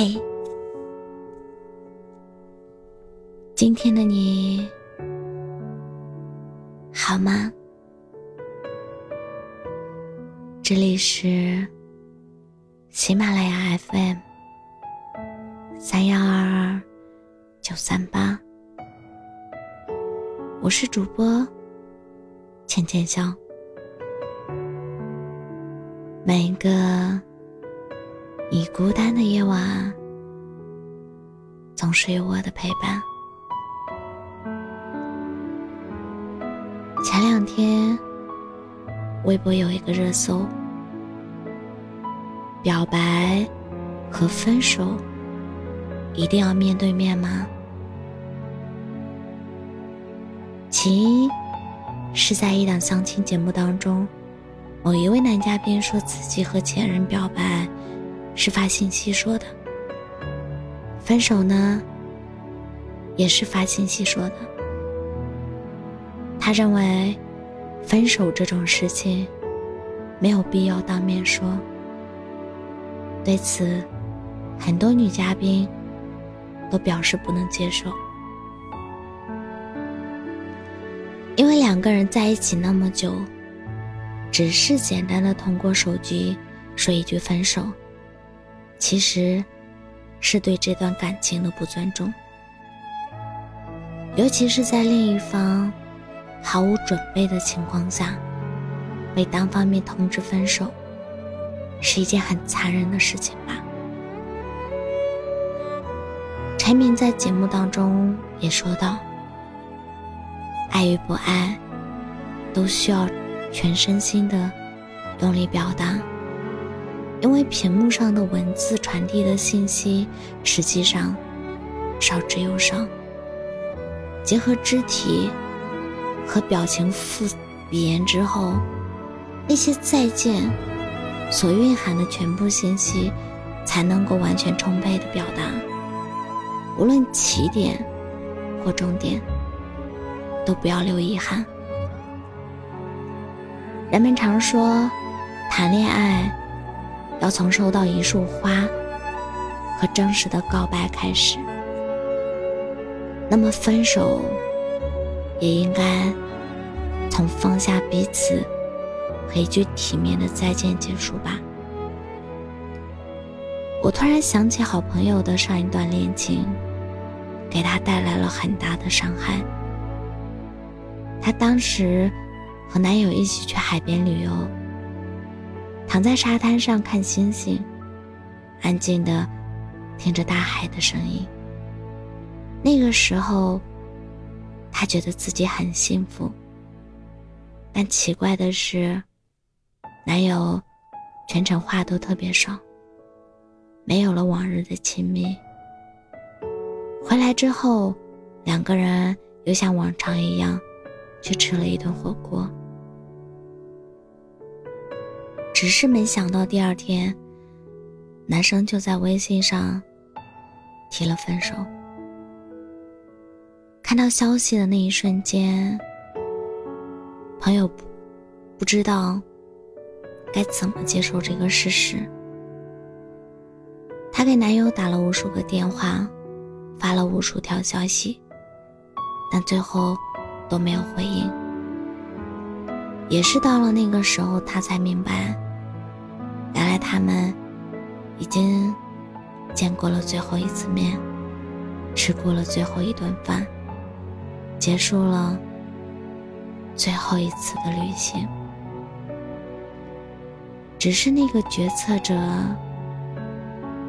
嘿，今天的你好吗？这里是喜马拉雅 FM 三幺二二九三八，我是主播浅浅笑。每一个。你孤单的夜晚，总是有我的陪伴。前两天，微博有一个热搜：表白和分手一定要面对面吗？其一是在一档相亲节目当中，某一位男嘉宾说自己和前任表白。是发信息说的，分手呢，也是发信息说的。他认为，分手这种事情，没有必要当面说。对此，很多女嘉宾都表示不能接受，因为两个人在一起那么久，只是简单的通过手机说一句分手。其实，是对这段感情的不尊重，尤其是在另一方毫无准备的情况下，被单方面通知分手，是一件很残忍的事情吧。陈明在节目当中也说到：“爱与不爱，都需要全身心的用力表达。”因为屏幕上的文字传递的信息，实际上少之又少。结合肢体和表情复语言之后，那些再见所蕴含的全部信息，才能够完全充沛的表达。无论起点或终点，都不要留遗憾。人们常说，谈恋爱。要从收到一束花和真实的告白开始，那么分手也应该从放下彼此和一句体面的再见结束吧。我突然想起好朋友的上一段恋情，给他带来了很大的伤害。她当时和男友一起去海边旅游。躺在沙滩上看星星，安静的听着大海的声音。那个时候，她觉得自己很幸福。但奇怪的是，男友全程话都特别少，没有了往日的亲密。回来之后，两个人又像往常一样，去吃了一顿火锅。只是没想到，第二天，男生就在微信上提了分手。看到消息的那一瞬间，朋友不知道该怎么接受这个事实。她给男友打了无数个电话，发了无数条消息，但最后都没有回应。也是到了那个时候，她才明白。他们已经见过了最后一次面，吃过了最后一顿饭，结束了最后一次的旅行。只是那个决策者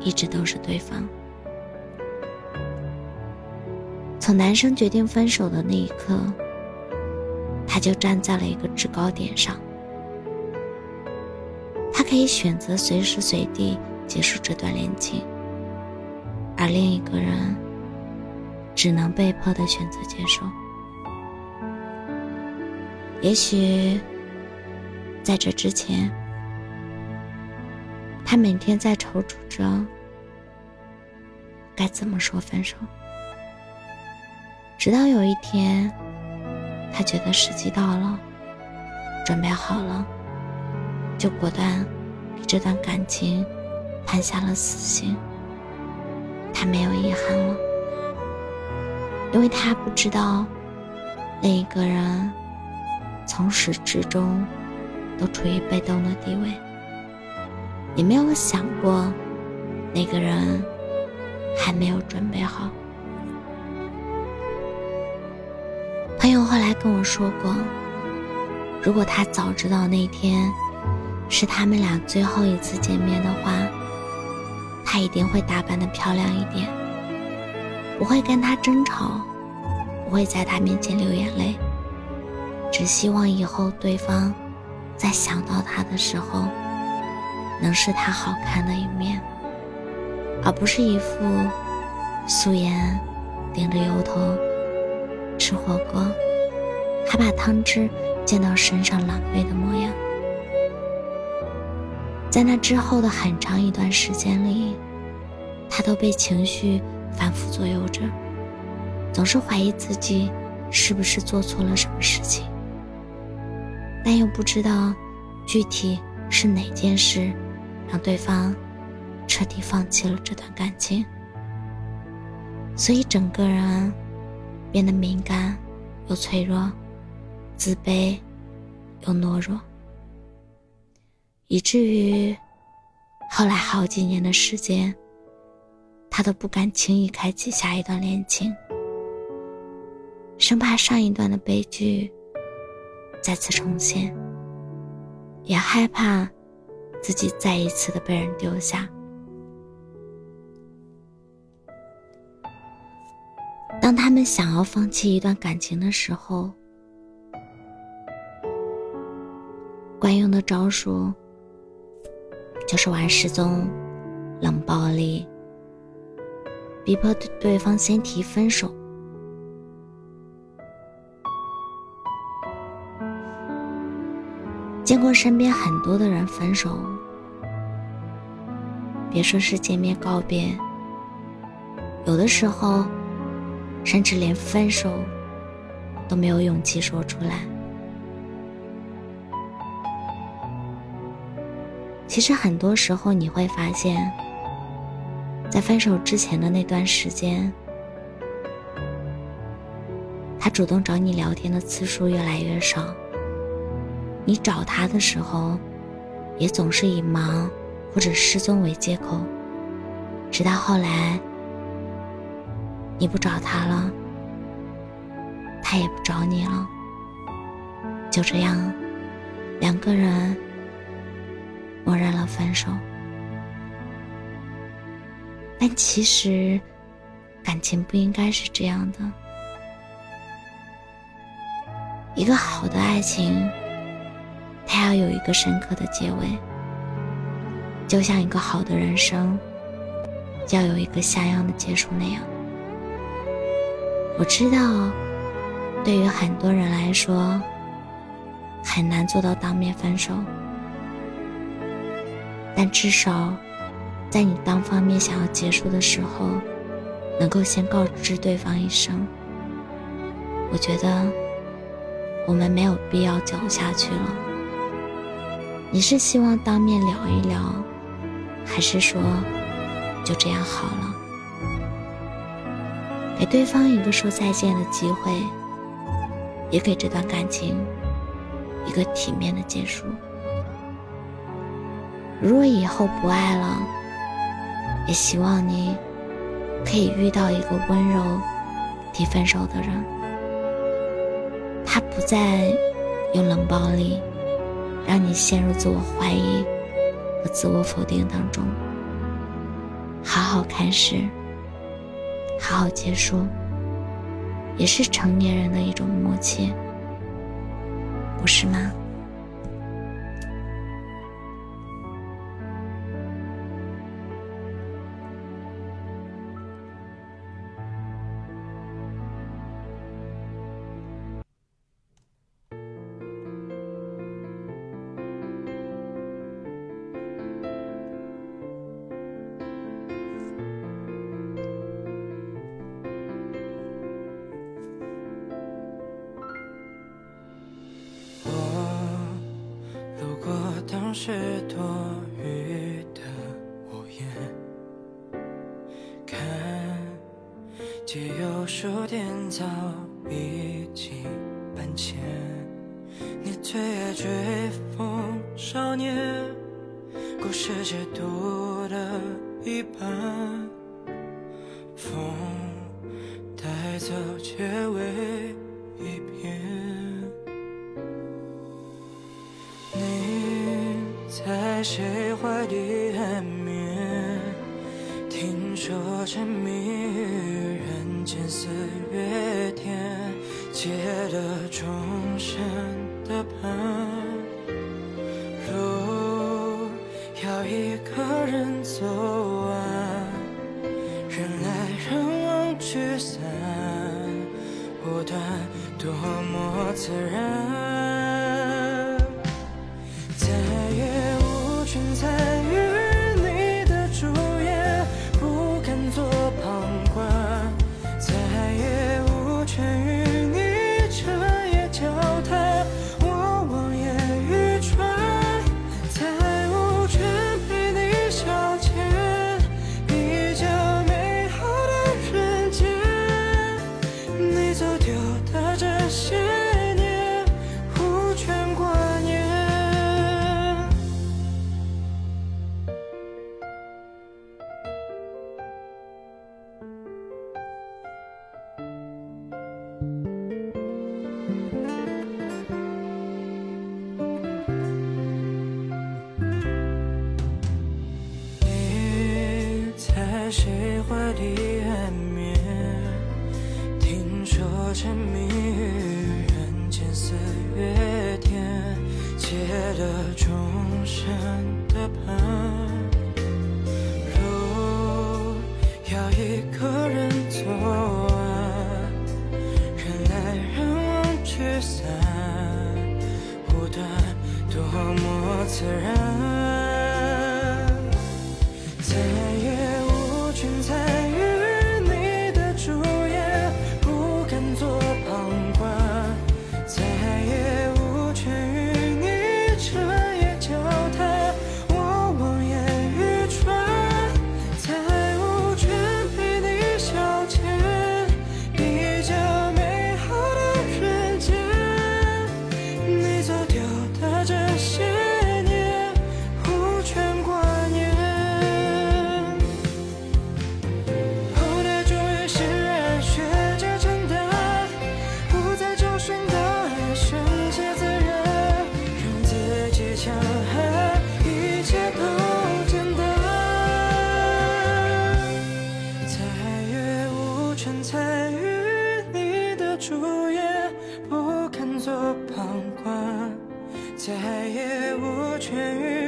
一直都是对方。从男生决定分手的那一刻，他就站在了一个制高点上。可以选择随时随地结束这段恋情，而另一个人只能被迫的选择接受。也许在这之前，他每天在踌躇着该怎么说分手，直到有一天，他觉得时机到了，准备好了。就果断给这段感情判下了死刑。他没有遗憾了，因为他不知道那一个人从始至终都处于被动的地位，也没有想过那个人还没有准备好。朋友后来跟我说过，如果他早知道那天是他们俩最后一次见面的话，他一定会打扮的漂亮一点，不会跟他争吵，不会在他面前流眼泪，只希望以后对方在想到他的时候，能是他好看的一面，而不是一副素颜顶着油头吃火锅，还把汤汁溅到身上狼狈的模样。在那之后的很长一段时间里，他都被情绪反复左右着，总是怀疑自己是不是做错了什么事情，但又不知道具体是哪件事让对方彻底放弃了这段感情，所以整个人变得敏感又脆弱，自卑又懦弱。以至于后来好几年的时间，他都不敢轻易开启下一段恋情，生怕上一段的悲剧再次重现，也害怕自己再一次的被人丢下。当他们想要放弃一段感情的时候，惯用的招数。就是玩失踪、冷暴力，逼迫对方先提分手。见过身边很多的人分手，别说是见面告别，有的时候甚至连分手都没有勇气说出来。其实很多时候你会发现，在分手之前的那段时间，他主动找你聊天的次数越来越少。你找他的时候，也总是以忙或者失踪为借口。直到后来，你不找他了，他也不找你了，就这样，两个人。默认了分手，但其实感情不应该是这样的。一个好的爱情，它要有一个深刻的结尾，就像一个好的人生要有一个像样的结束那样。我知道，对于很多人来说，很难做到当面分手。但至少，在你单方面想要结束的时候，能够先告知对方一声。我觉得我们没有必要走下去了。你是希望当面聊一聊，还是说就这样好了？给对方一个说再见的机会，也给这段感情一个体面的结束。如果以后不爱了，也希望你可以遇到一个温柔提分手的人。他不再用冷暴力让你陷入自我怀疑和自我否定当中。好好开始，好好结束，也是成年人的一种默契，不是吗？是多余的，我也看。既有书店早已经搬迁，你最爱追风少年，故事解读了一半，在谁怀里安眠？听说沉迷于人间四月天，结了终身的伴。路要一个人走完，人来人往聚散无端，多么自然。谁怀里安眠？听说沉迷于人间四月天，结了终身的伴。路要一个人走完，人来人往聚散无端，多么自然。无权参与你的主演，不敢做旁观，再也无权与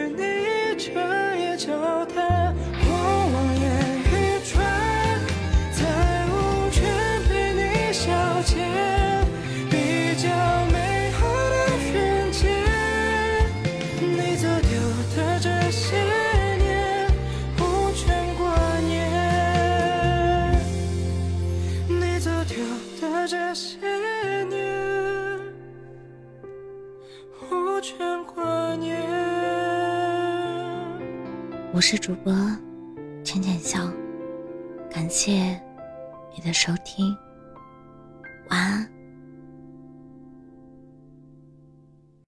我是主播浅浅笑，感谢你的收听，